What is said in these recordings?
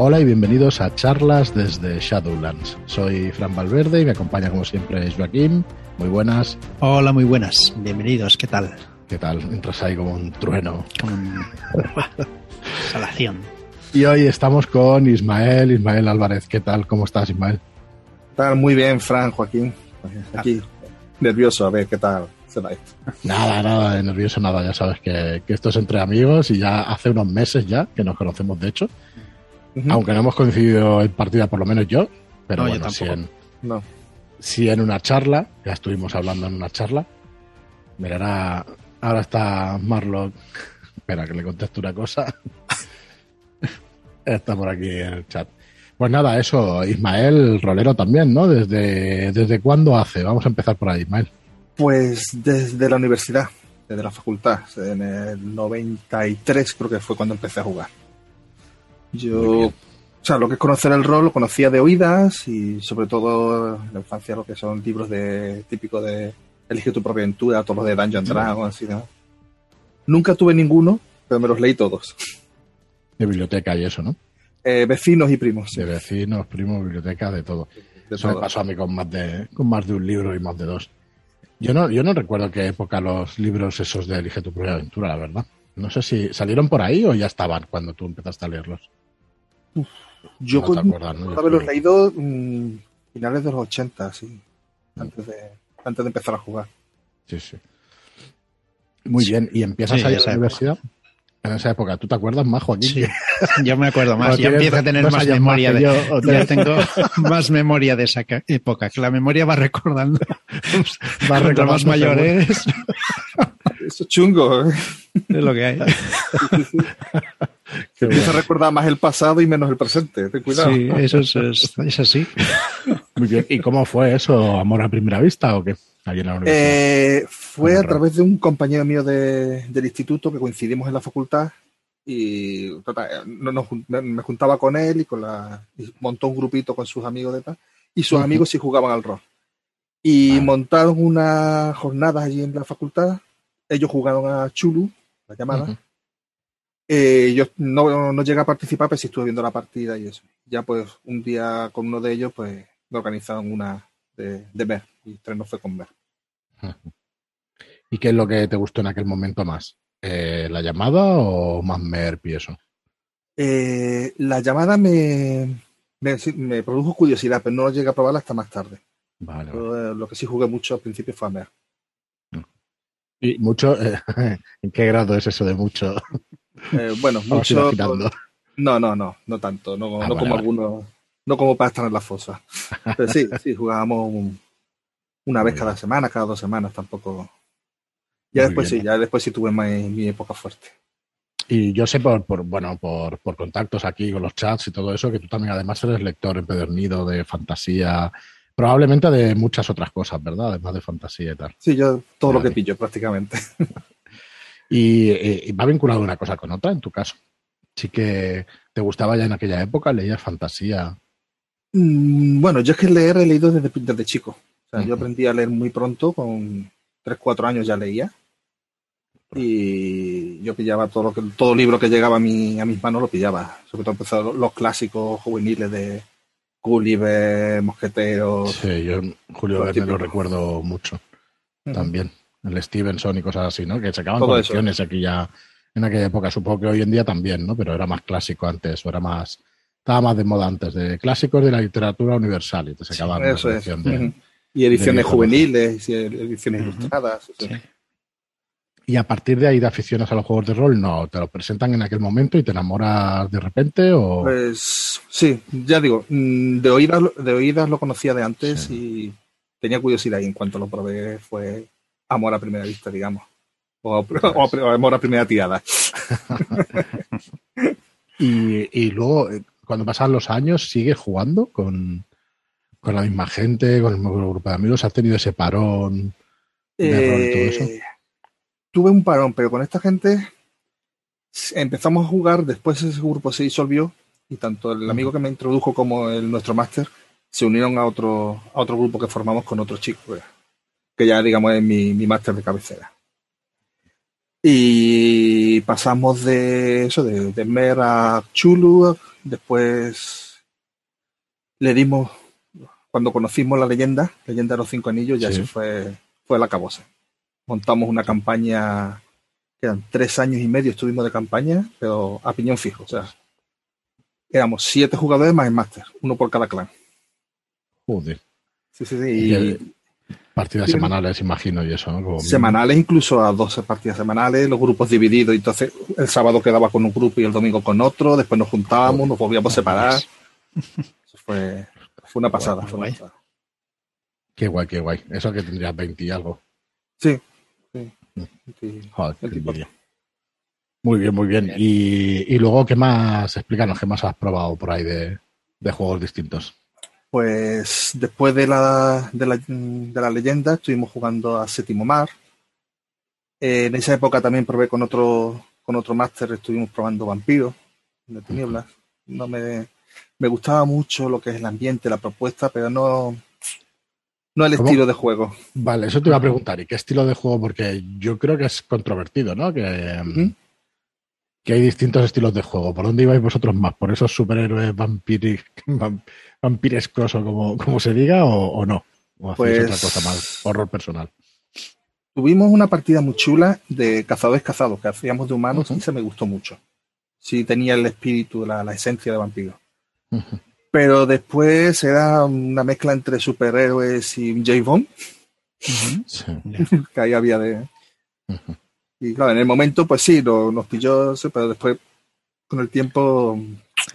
Hola y bienvenidos a charlas desde Shadowlands. Soy Fran Valverde y me acompaña como siempre Joaquín. Muy buenas. Hola, muy buenas. Bienvenidos. ¿Qué tal? ¿Qué tal? Entras ahí como un trueno. Con salación. Y hoy estamos con Ismael, Ismael Álvarez. ¿Qué tal? ¿Cómo estás, Ismael? Tal, muy bien, Fran, Joaquín. Aquí, nervioso, a ver qué tal. Nada, nada de nervioso, nada. Ya sabes que, que esto es entre amigos y ya hace unos meses ya que nos conocemos, de hecho. Aunque no hemos coincidido en partida, por lo menos yo. Pero No, yo bueno, sí tampoco. en, No. sí en una charla. Ya estuvimos hablando en una charla. Mirará, ahora está Marlock. Espera, que le contesto una cosa. está por aquí en el chat. Pues nada, eso, Ismael Rolero también, ¿no? ¿Desde, ¿Desde cuándo hace? Vamos a empezar por ahí, Ismael. Pues desde la universidad, desde la facultad, en el 93 creo que fue cuando empecé a jugar. Yo, o sea, lo que es conocer el rol lo conocía de oídas y sobre todo en la infancia lo que son libros de típicos de Elige tu propia aventura, todos los de Dungeon Dragons así, ¿no? Nunca tuve ninguno, pero me los leí todos. De biblioteca y eso, ¿no? Eh, vecinos y primos. sí, De vecinos, primos, biblioteca, de todo. de Eso me todo. pasó a mí con más de, con más de un libro y más de dos. Yo no, yo no recuerdo qué época los libros esos de Elige tu propia aventura, la verdad. No sé si salieron por ahí o ya estaban cuando tú empezaste a leerlos. Yo No con- leído mm, finales de los 80, sí. Antes de, antes de empezar a jugar. Sí, sí. Muy bien. ¿Y empiezas Sí, ahí a esa la universidad? En esa época. ¿Tú te acuerdas más, Joaquín? Sí, yo me acuerdo más. Ya empiezo a tener más memoria de, yo, ya tengo más memoria de esa ca- época. Que la memoria va recordando. Va recordando más mayor eres, Eso es chungo. ¿eh? es lo que hay. Qué Empieza bueno. a recordar más el pasado y menos el presente. Ten cuidado. Sí, eso es, es, es así. Muy bien. ¿Y cómo fue eso? ¿Amor a primera vista o qué? Allí en la universidad. Eh, fue a través de un compañero mío de- del instituto que coincidimos en la facultad y no- jun- me juntaba con él y con la y montó un grupito con sus amigos de tal y sus amigos sí jugaban al rol y Ah. montaron unas jornadas allí en la facultad ellos jugaron a Chulu la llamada. Eh, yo no, no llegué a participar pero sí estuve viendo la partida y eso ya pues un día con uno de ellos pues me organizaron una de, de ver y tres no fue con ver ¿Y qué es lo que te gustó en aquel momento más? Eh, ¿La llamada o más MERP y eso? Eh, la llamada me, me, me produjo curiosidad, pero no llegué a probarla hasta más tarde. Vale, eh, lo que sí jugué mucho al principio fue a Mer. Y mucho, ¿en qué grado es eso de mucho? Bueno, mucho. No, no, no, no tanto. No, Ah, no vale, como algunos. No como para estar en la fosa. Pero sí, sí, jugábamos un- una vez cada semana, cada dos semanas tampoco. Ya Muy después bien. sí, ya después sí tuve mi, mi época fuerte. Y yo sé por, por bueno, por, por contactos aquí con los chats y todo eso, que tú también además eres lector empedernido de fantasía, probablemente de muchas otras cosas, ¿verdad? Además de fantasía y tal. Sí, yo todo lo que pillo prácticamente. Y, eh, y va vinculado una cosa con otra, en tu caso. Sí que te gustaba ya en aquella época, leías fantasía. Mm, Bueno, yo es que leer he leído desde, desde chico. O sea, yo aprendí a leer muy pronto, con 3, 4 años ya leía. Y yo pillaba todo lo que, todo libro que llegaba a, mi, a mis manos lo pillaba. Sobre todo empezó los, clásicos juveniles de Gulliver, Mosqueteros. Sí, yo Julio Verne lo recuerdo mucho también. El Stevenson y cosas así, ¿no? Que sacaban Todo eso. colecciones aquí ya en aquella época. Supongo que hoy en día también, ¿no? Pero era más clásico antes, o era más. Estaba más de moda antes, de clásicos de la literatura universal y te sacaban una es. de- Ujú. Y ediciones juveniles y ediciones ilustradas. Sí. Y a partir de ahí de aficiones a los juegos de rol, no, te los presentan en aquel momento y te enamoras de repente o... Pues sí, ya digo, mm, de oídas, lo- de oídas lo conocía de antes y tenía curiosidad y en cuanto lo probé fue amor a primera vista, digamos. O, o o amor a primera tirada. Y, y luego, eh, cuando pasan los años, ¿sigues jugando con, con la misma gente, con el mismo grupo de amigos? ¿Has tenido ese parón y todo eso? Eh, tuve un parón, pero con esta gente empezamos a jugar, después ese grupo se disolvió y tanto el amigo que me introdujo como el nuestro máster se unieron a otro, a otro grupo que formamos con otros chicos, eh, que ya digamos es mi, mi máster de cabecera. Y pasamos de eso, de, de Mer a Chulu, después le dimos, cuando conocimos la leyenda, leyenda de los cinco anillos, ya Sí. se fue, fue la cabosa. Montamos una campaña, quedan tres años y medio estuvimos de campaña, pero a piñón fijo, o sea, éramos siete jugadores más el máster, uno por cada clan. Joder. Sí, sí, sí. Y Y el- Partidas Sí. semanales, imagino, y eso, ¿no? Como- semanales, incluso a 12 partidas semanales, los grupos divididos. Entonces, el sábado quedaba con un grupo y el domingo con otro. Después nos juntábamos, nos volvíamos a separar. Eso fue, fue una pasada. Guay, fue una guay. pasada. Qué guay, qué guay. Eso que tendría 20 y algo. Sí. sí. Sí. Joder, qué 24. envidia. Muy bien, muy bien. Y, y luego, ¿qué más? Explícanos, ¿qué más has probado por ahí de, de juegos distintos? Pues después de la, de, la, de la leyenda estuvimos jugando a Séptimo Mar. Eh, en esa época también probé con otro, con otro máster, estuvimos probando Vampiros de Tinieblas. No me, me gustaba mucho lo que es el ambiente, la propuesta, pero no, no el ¿Cómo? estilo de juego. Vale, eso te iba a preguntar. ¿Y qué estilo de juego? Porque yo creo que es controvertido, ¿no? Que, Ujú. que hay distintos estilos de juego. ¿Por dónde ibais vosotros más? ¿Por esos superhéroes vampiri- vam- vampirescos o como, como se diga o, o no? ¿O hacéis Pues- otra cosa más? Horror personal. Tuvimos una partida muy chula de cazadores cazados, que hacíamos de humanos Ujú. y se me gustó mucho. Sí tenía el espíritu, la, la esencia de vampiro. Pero después era una mezcla entre superhéroes y James Bond. Sí. Que ahí había de... Y claro, en el momento pues sí, lo- nos pilló, pero después con el tiempo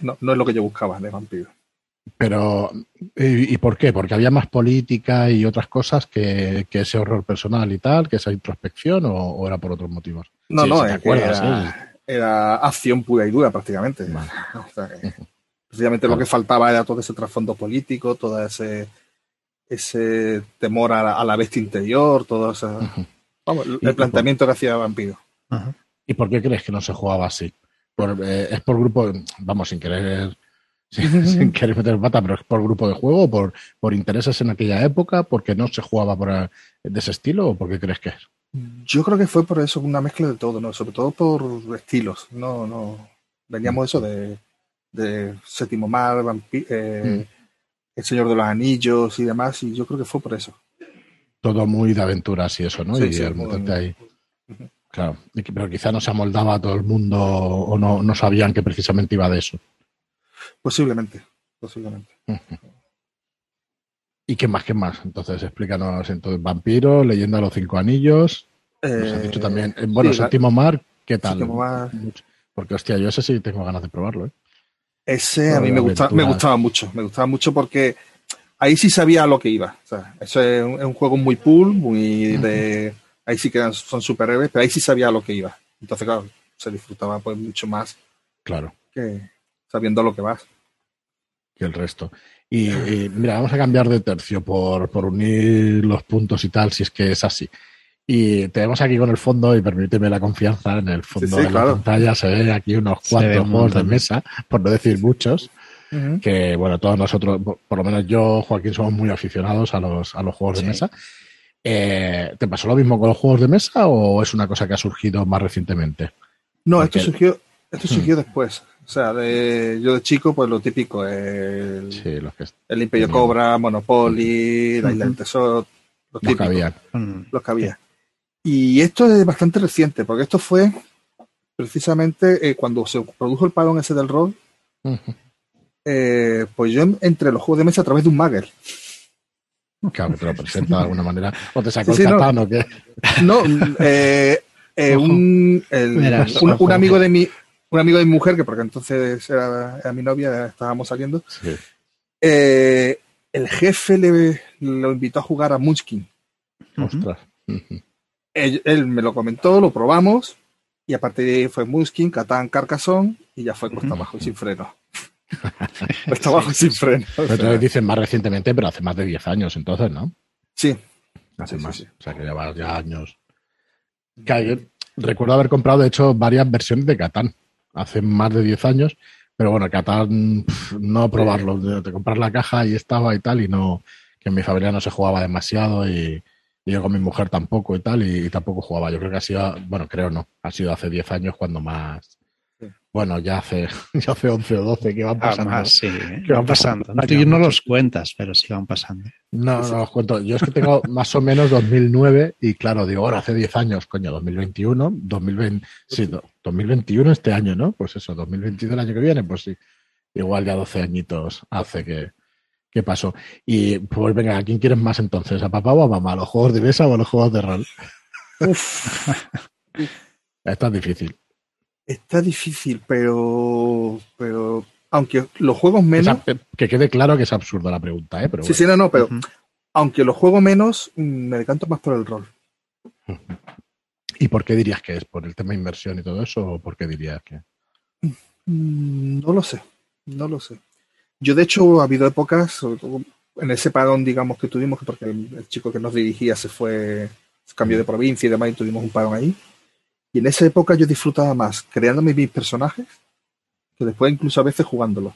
no, no es lo que yo buscaba de vampiro. Pero, ¿y, y por qué? Porque había más política y otras cosas que, que ese horror personal y tal, que esa introspección, o, o era por otros motivos. No, Sí, no, si te es que acuerdas, era, era acción pura y dura prácticamente. Vale. O sea, que precisamente lo que faltaba era todo ese trasfondo político, todo ese ese temor a la, a la bestia interior, todo ese, vamos, el planteamiento que hacía Vampiro. Ajá. ¿Y por qué crees que no se jugaba así? Por, eh, ¿Es por grupo, vamos, sin querer sin, sin querer meter pata, pero es por grupo de juego, por, por intereses en aquella época, porque no se jugaba por, eh, de ese estilo, o por qué crees que es? Yo creo que fue por eso, una mezcla de todo, ¿no? Sobre todo por estilos. No, no. Veníamos eso de, de Séptimo Mar, Vampi- eh, El Señor de los Anillos y demás, y yo creo que fue por eso. Todo muy de aventuras y eso, ¿no? Sí, y sí, el meterte ahí. Claro, pero quizá no se amoldaba a todo el mundo o no, no sabían que precisamente iba de eso. Posiblemente, posiblemente. ¿Y qué más, qué más? Entonces, explícanos. Entonces, Vampiro, Leyenda de los Cinco Anillos. Nos has dicho también. eh, bueno, sí, Séptimo Mar, ¿qué tal? Séptimo Mar. Porque, hostia, yo ese sí tengo ganas de probarlo, ¿eh? Ese a mí me, gusta, me gustaba mucho, me gustaba mucho porque ahí sí sabía a lo que iba. O sea, eso es un, es un juego muy pool, muy de... Ahí sí que son superhéroes, pero ahí sí sabía a lo que iba. Entonces, claro, se disfrutaba pues mucho más Claro, que sabiendo a lo que vas. que el resto. Y, y, mira, vamos a cambiar de tercio por, por unir los puntos y tal, si es que es así. Y tenemos aquí con el fondo, y permíteme la confianza, en el fondo sí, de la claro. pantalla se ven aquí unos cuantos un juegos de mesa, por no decir muchos, que bueno, todos nosotros, por por lo menos yo, Joaquín, somos muy aficionados a los, a los juegos de mesa. Eh, ¿Te pasó lo mismo con los juegos de mesa o es una cosa que ha surgido más recientemente? No, Porque- esto surgió, esto surgió después. O sea, de, yo de chico, pues lo típico, el, Sí, los que, el Imperio. Cobra, Monopoly, la Isla del. Tesoro, los los que típicos. habían. Mm. los que había. Y esto es bastante reciente, porque esto fue precisamente eh, cuando se produjo el parón ese del rol, eh, pues yo en- entre los juegos de mesa a través de un Magel. Claro, que te lo presenta de alguna manera. ¿O te sacó Sí, el sí, no. Catán o qué? No, eh, eh, un, el- un, amigo de mi un amigo de mi mujer, que porque entonces era, era mi novia, estábamos saliendo, Sí. eh, el jefe le, lo invitó a jugar a Munchkin. Ostras. Él, él me lo comentó, lo probamos, y a partir de ahí fue Muskin, Catán, Carcassonne, y ya fue cuesta abajo y sin freno. cuesta abajo y sin freno. O Pero sea, te dicen más recientemente, pero hace más de 10 años entonces, ¿no? sí, Hace Sí, más. sí. O sea, que llevas ya años. Que yo recuerdo haber comprado, de hecho, varias versiones de Catán. Hace más de 10 años. Pero bueno, Catán, no probarlo. De, de comprar la caja y estaba y tal, y no. Que en mi familia no se jugaba demasiado y, Y yo con mi mujer tampoco y tal, y, tampoco jugaba. Yo creo que ha sido, bueno, creo no, ha sido hace 10 años cuando más. Bueno, ya hace, ya hace 11 o 12 que van Ah, pasando. más, sí, ¿Qué van pasando. pasando? Tú no los cuentas, pero sí van pasando. No, no los cuento. Yo es que tengo más o menos 2009 y claro, digo, ahora hace 10 años, coño, 2021, 2020, sí, do- 2021 este año, ¿no? Pues eso, 2022 el año que viene, pues sí. Igual ya 12 añitos hace que, que pasó. Y pues venga, ¿a quién quieres más entonces? ¿A papá o a mamá? ¿A los juegos de mesa o a los juegos de rol? Esto es difícil. Está difícil, pero. pero aunque los juegos menos. Que quede claro que es absurda la pregunta, ¿eh? Pero Sí, bueno. sí, no, no, pero aunque los juego menos, mm, me decanto más por el rol. ¿Y por qué dirías que es? ¿Por el tema de inversión y todo eso? ¿O por qué dirías que.? Mm, No lo sé, no lo sé. Yo, de hecho, ha habido épocas, en ese parón, digamos, que tuvimos, porque el, el chico que nos dirigía se fue, se cambió de provincia y demás, y tuvimos un parón ahí. Y en esa época yo disfrutaba más creándome mis personajes que después incluso a veces jugándolos.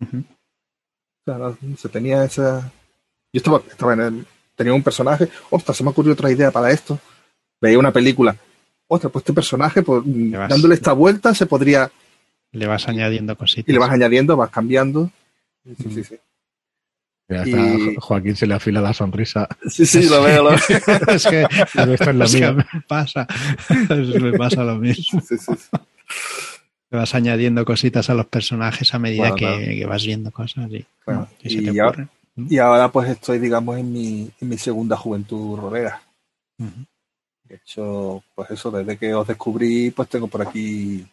Ujú. O sea, se tenía esa. Yo estaba, estaba en el. Tenía un personaje. Ostras, se me ocurrió otra idea para esto. Veía una película. Ostras, pues este personaje, pues, vas- dándole esta vuelta, se podría. Le vas añadiendo cositas. Y le vas añadiendo, vas cambiando. Sí, sí, sí. Y- está, Joaquín se le afila la sonrisa. Sí, sí, lo veo. Lo veo. es que, esto es lo mío. me pasa. Me pasa lo mismo. Sí, sí, sí. Le vas añadiendo cositas a los personajes a medida Bueno, que, claro. que vas viendo cosas. Y, Bueno, y se y te ahora, pues, estoy, digamos, en mi, en mi segunda juventud rolera. De hecho, pues eso, desde que os descubrí, pues tengo por aquí.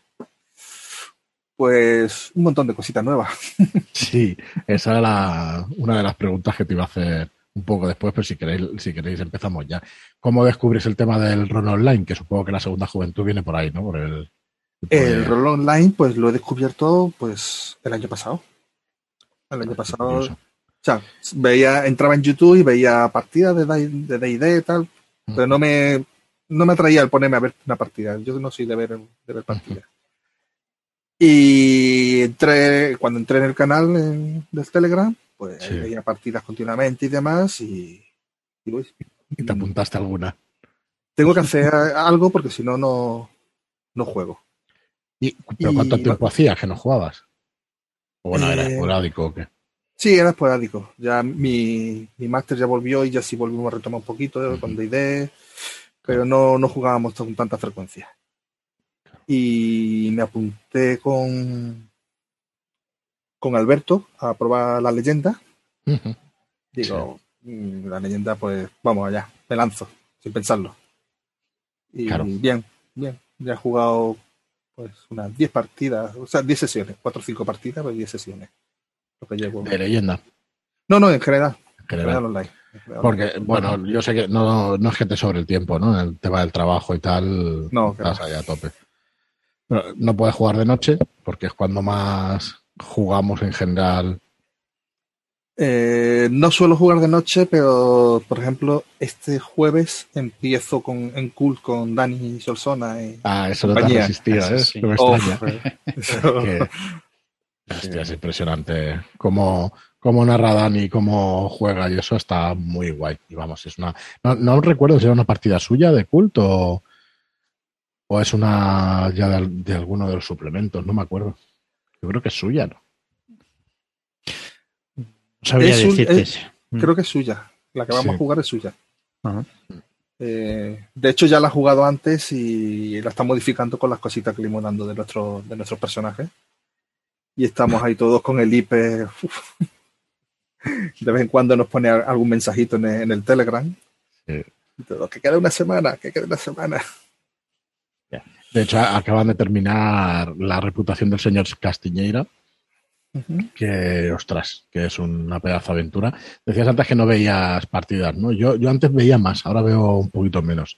Pues un montón de cositas nuevas. Sí, esa era la- una de las preguntas que te iba a hacer un poco después, pero si queréis, si queréis empezamos ya. ¿Cómo descubres el tema del rol online? Que supongo que la segunda juventud viene por ahí, ¿no? Por el, por El el- rol online, pues lo he descubierto pues el año pasado. El año pasado, o sea, veía, entraba en YouTube y veía partidas de D&D y tal, pero no me, no me atraía el ponerme a ver una partida. Yo no soy de ver, de ver partidas. Y entré, cuando entré en el canal en- del Telegram, pues Sí. veía partidas continuamente y demás y, y, pues, Y te apuntaste alguna. tengo que hacer algo porque si no, no, no juego. ¿Y, ¿Pero cuánto tiempo hacías que no jugabas? O bueno, era Eh, esporádico o qué. Sí, era esporádico. Ya mi, mi máster ya volvió y ya sí volvimos a retomar un poquito Ujú. con D&D, pero no, no jugábamos con tanta frecuencia. Y me apunté con, con Alberto a probar la leyenda. Ujú. Digo, mm, la leyenda, pues vamos allá, me lanzo, sin pensarlo. Y Claro. bien, bien. Ya he jugado pues unas 10 partidas, o sea, 10 sesiones, 4 o 5 partidas, pues 10 sesiones. Lo que llevo. De leyenda, No, no, en general. en En general. online. En general Porque, bueno, yo sé que no, no es que te sobre el tiempo, ¿no? En el tema del trabajo y tal, No, estás ahí a tope. No puedes jugar de noche, porque es cuando más jugamos en general. Eh, no suelo jugar de noche, pero por ejemplo, este jueves empiezo con, en Cult con Dani Solsona. Y, Ah, eso no te has resistido, ¿eh? Eso sí. No me Oh, extraña. Que- Hostia, es impresionante. Cómo, cómo narra Dani, cómo juega y eso está muy guay. Y vamos, es una. No, no recuerdo si era una partida suya de culto o, o es una ya de, de alguno de los suplementos, no me acuerdo. Yo creo que es suya, ¿no? No sabría Es un- decirte. es- Creo que es suya. La que vamos Sí. a jugar es suya. Ajá. Eh, de hecho, ya la he jugado antes y la está modificando con las cositas que le hemos dando de, nuestro, de nuestros personajes. Y estamos ahí todos con el IP. uf. De vez en cuando nos pone algún mensajito en el, en el Telegram. Sí. Y todo, que queda una semana, que queda una semana. De hecho, acaban de terminar la reputación del señor Castiñeira, que, ostras, que es una pedazo de aventura. Decías antes que no veías partidas, ¿no? Yo, yo antes veía más, ahora veo un poquito menos.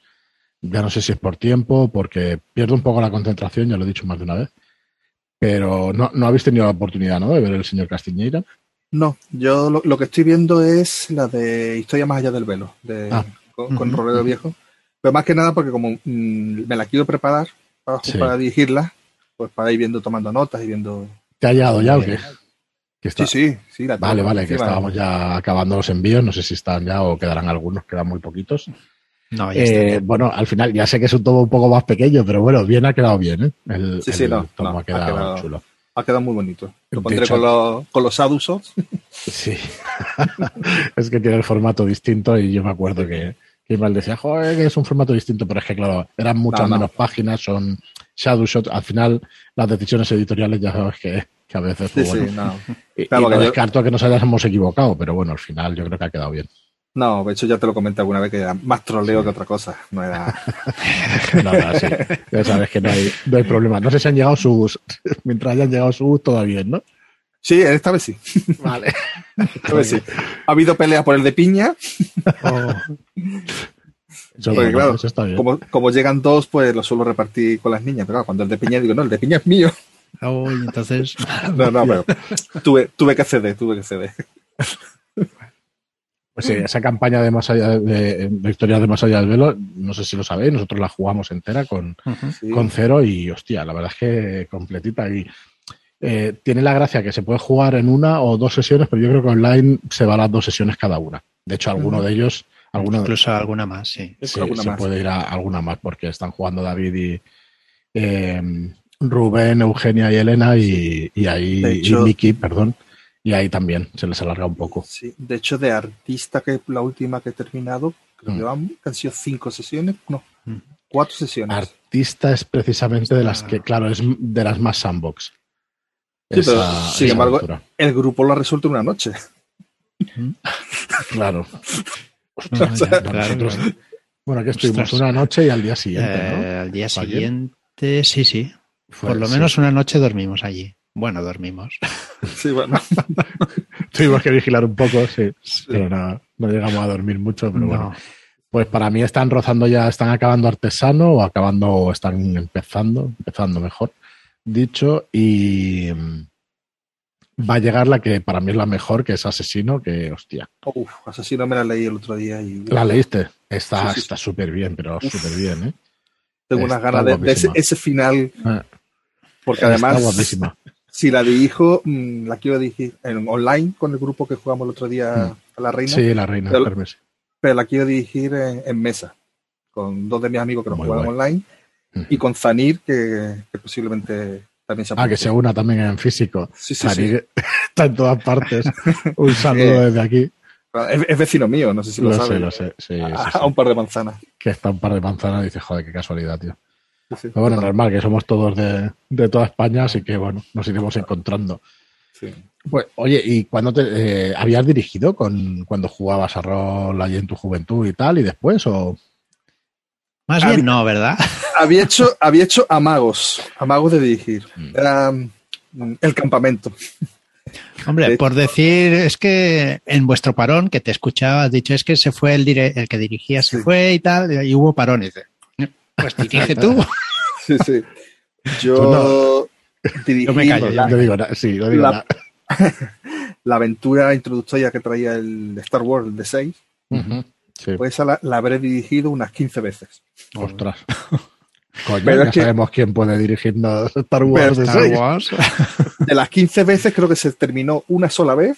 Ya no sé si es por tiempo, porque pierdo un poco la concentración, ya lo he dicho más de una vez. Pero no, no habéis tenido la oportunidad, ¿no? De ver el señor Castiñeira. No, yo lo, lo que estoy viendo es la de Historia más allá del velo, de, Ah. con, con ujú. Viejo. Pero más que nada porque como mm, me la quiero preparar para, Sí. para dirigirla, pues para ir viendo, tomando notas y viendo... ¿Te ha llegado ya o qué? Que está- Sí, sí, sí. La Vale, tengo vale, que estábamos ya acabando los envíos. No sé si están ya o quedarán algunos, quedan muy poquitos. No, ya está Eh, bueno, al final ya sé que es un tomo un poco más pequeño, pero bueno, bien ha quedado bien, ¿eh? El, Sí, sí, el no, tomo no, ha, quedado ha quedado- chulo. Ha quedado muy bonito. Lo pondré hecho- con, los, con los adusos. Sí. es que tiene el formato distinto y yo me acuerdo que, que Imal decía, joder, que es un formato distinto, pero es que, claro, eran muchas No, no. menos páginas, son shadow shot. Al final, las decisiones editoriales ya sabes que, que a veces, Sí, pues, bueno, sí, no. y, Claro, y no yo- descarto que nos hayamos equivocado, pero bueno, al final yo creo que ha quedado bien. No, de hecho ya te lo comenté alguna vez que era más troleo que otra cosa. No era. No, sí. Ya sabes que no hay, no hay problema. No sé si han llegado sus, mientras hayan llegado sus, todo bien, ¿no? Sí, esta vez sí. Vale. Esta vez sí. Ha habido pelea por el de piña. Eso, Porque, bueno, claro, eso está bien. Como, como llegan dos, pues lo suelo repartir con las niñas. Pero claro, cuando el de piña digo, no, el de piña es mío. Uy, entonces. No, no, pero tuve, tuve que ceder, tuve que ceder. Pues sí, esa campaña de más allá de, de historias de más allá del velo, no sé si lo sabéis, nosotros la jugamos entera con. Sí. con cero y hostia, la verdad es que completita y eh, tiene la gracia que se puede jugar en una o dos sesiones, pero yo creo que online se va a las dos sesiones cada una. De hecho, alguno de ellos, alguno Incluso alguna más, sí. sí, alguna se más. puede ir a alguna más porque están jugando David y eh, Rubén, Eugenia y Elena y, y ahí hecho- y Miki, perdón, y ahí también se les alarga un poco. Sí, de hecho, de artista, que la última que he terminado, creo Mm. que van- que han sido cinco sesiones, no, Mm. cuatro sesiones. Artista es precisamente de las Ah. que, claro, es de las más sandbox. Sí, pero, Esa- sin esa embargo, aventura. El grupo lo ha resuelto en una noche. claro. Bueno, claro, nosotros- claro. bueno, que estuvimos Ostras. una noche y al día siguiente, Eh, al día siguiente, sí, sí. Fue- Por lo sí. menos una noche dormimos allí. Bueno, dormimos. Sí, bueno. Tuvimos que vigilar un poco, sí. Pero no, no llegamos a dormir mucho, pero bueno. No. Pues para mí están rozando ya, están acabando artesano o acabando, o están empezando, empezando mejor, dicho, y mm, va a llegar la que para mí es la mejor, que es Asesino, que hostia. Uf, Asesino me la leí el otro día y ¿La leíste? Está Sí, sí, está súper bien, pero súper bien, ¿eh? tengo unas ganas de, de ese, final, Ah, porque además, si la dirijo, mm, la quiero dirigir en online con el grupo que jugamos el otro día a la reina, Sí, la reina Pero- pero la quiero dirigir en, en mesa, con dos de mis amigos que nos juegan online. Y con Zanir, que, que posiblemente también se Ah, que se una también en físico. Sí, sí, sí. Fanny está en todas partes. Un saludo Eh, desde aquí. Es, es vecino mío, no sé si lo, Lo sabe. sé, lo sé. Sí, sí, a, un par de manzanas. Que está un par de manzanas y dice, joder, qué casualidad, tío. Pero bueno, normal, que somos todos de, de toda España, así que bueno, nos iremos encontrando. Sí. Pues, oye, ¿y cuándo te eh, habías dirigido con cuando jugabas a rol allí en tu juventud y tal, y después? O Más Ah, bien no, ¿verdad? Había hecho, había hecho amagos, amagos de dirigir. Mm. Era mm, el campamento. Hombre, De- por decir, es que en vuestro parón, que te escuchaba, has dicho, es que se fue el, dire- el que dirigía, se Sí. fue y tal, y hubo parones. Pues dirige tú. Sí, sí. Yo dirigí Yo me callo, la, no digo nada, sí, no digo la- nada. la aventura introductoria que traía el Star Wars, de 6. Ujú, Sí, Pues esa la, la habré dirigido unas 15 veces. ostras. Coño, Pero ya es que- sabemos quién puede dirigirnos Star Wars de Star. Wars. De las 15 veces creo que se terminó una sola vez.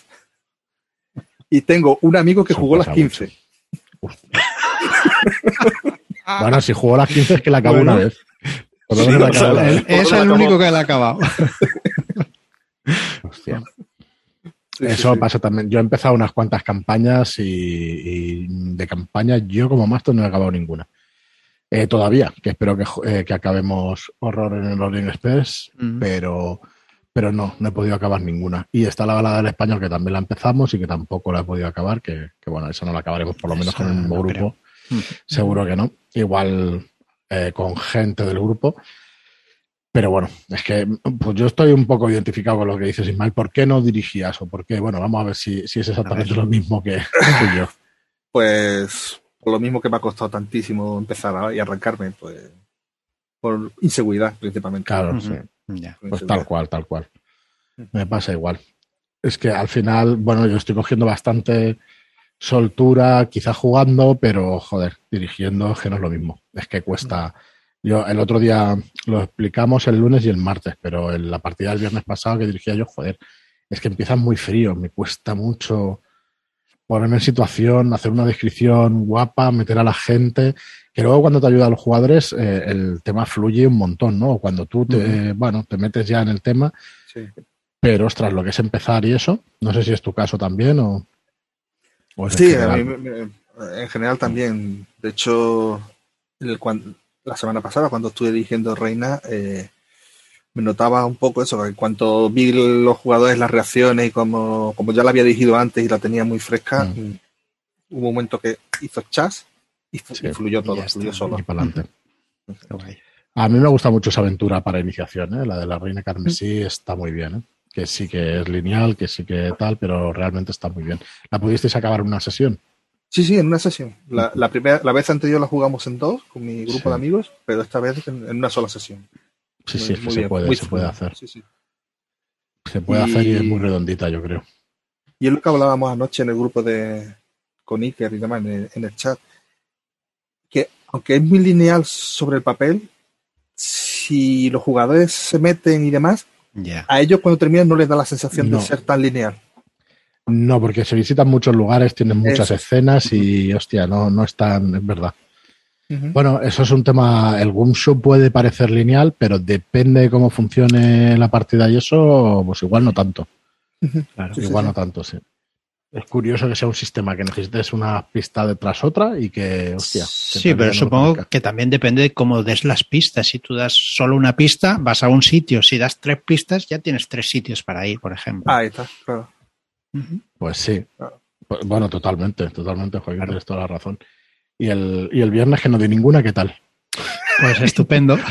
Y tengo un amigo que Eso jugó las pasa 15. Bueno, si jugó las 15 es que la acabó Bueno. una vez. Sí, menos la acabó. Es el único que le ha acabado. Hostia. Sí, Eso sí. pasa también. Yo he empezado unas cuantas campañas y, y de campaña yo como máster no he acabado ninguna. Eh, todavía, que espero que, eh, que acabemos horror en el Orient Express, pero, pero no, no he podido acabar ninguna. Y está la balada del español que también la empezamos y que tampoco la he podido acabar, que, que bueno, esa no la acabaremos por lo menos con el mismo no grupo. Seguro que no. Igual eh, con gente del grupo. Pero bueno, es que pues yo estoy un poco identificado con lo que dices, Ismael. ¿Por qué no dirigías? ¿O por qué? Bueno, vamos a ver si, si es exactamente lo mismo que, que yo. Pues por lo mismo que me ha costado tantísimo empezar a- y arrancarme, pues por inseguridad principalmente. Claro, sí. Pues tal cual, tal cual. Me pasa igual. Es que al final, bueno, yo estoy cogiendo bastante soltura, quizá jugando, pero joder, dirigiendo es que no es lo mismo. Es que cuesta. Yo el otro día lo explicamos el lunes y el martes, pero en la partida del viernes pasado que dirigía yo, joder, es que empieza muy frío, me cuesta mucho ponerme en situación, hacer una descripción guapa, meter a la gente, que luego cuando te ayuda a los jugadores eh, el tema fluye un montón, ¿no? Cuando tú te, bueno, te metes ya en el tema, Sí. pero ostras, lo que es empezar y eso, no sé si es tu caso también o... o es en Sí, a general. mí en general también. De hecho, el, cuan- la semana pasada, cuando estuve dirigiendo Reina, eh, me notaba un poco eso, que en cuanto vi los jugadores, las reacciones y como, como ya la había dirigido antes y la tenía muy fresca, Mm. mm, hubo un momento que hizo chas y, Sí, y fluyó todo, está. fluyó solo. Y para adelante. A mí me gusta mucho esa aventura para iniciación, ¿eh? la de la Reina Carmesí está muy bien, ¿eh? que sí que es lineal, que sí que tal, pero realmente está muy bien. ¿La pudisteis acabar en una sesión? Sí, sí, en una sesión. La, la primera, la vez anterior la jugamos en dos con mi grupo Sí. de amigos, pero esta vez en, en una sola sesión. Sí, Muy- sí, muy se bien, puede, se puede hacer. Sí, sí. Se puede Y- hacer y es muy redondita, yo creo. Y es lo que hablábamos anoche en el grupo de con Iker y demás, en el, en el chat, que aunque es muy lineal sobre el papel, si los jugadores se meten y demás, a ellos cuando terminan no les da la sensación No. de ser tan lineal. No, porque se visitan muchos lugares, tienen muchas Eso. escenas y, hostia, no, no es tan, es verdad. Bueno, eso es un tema, el Boom Show puede parecer lineal, pero depende de cómo funcione la partida y eso, pues igual no tanto. Claro. Sí, sí, igual sí. no tanto, sí. Es curioso que sea un sistema que necesites una pista detrás otra y que, hostia. Sí, pero supongo que también depende de cómo des las pistas. Si tú das solo una pista, vas a un sitio. Si das tres pistas, ya tienes tres sitios para ir, por ejemplo. Ahí está, claro. Pues sí. Claro. Pues, Bueno, totalmente, totalmente, Joaquín, tienes toda la razón. Y el, y el viernes que no di ninguna, ¿qué tal? Pues estupendo.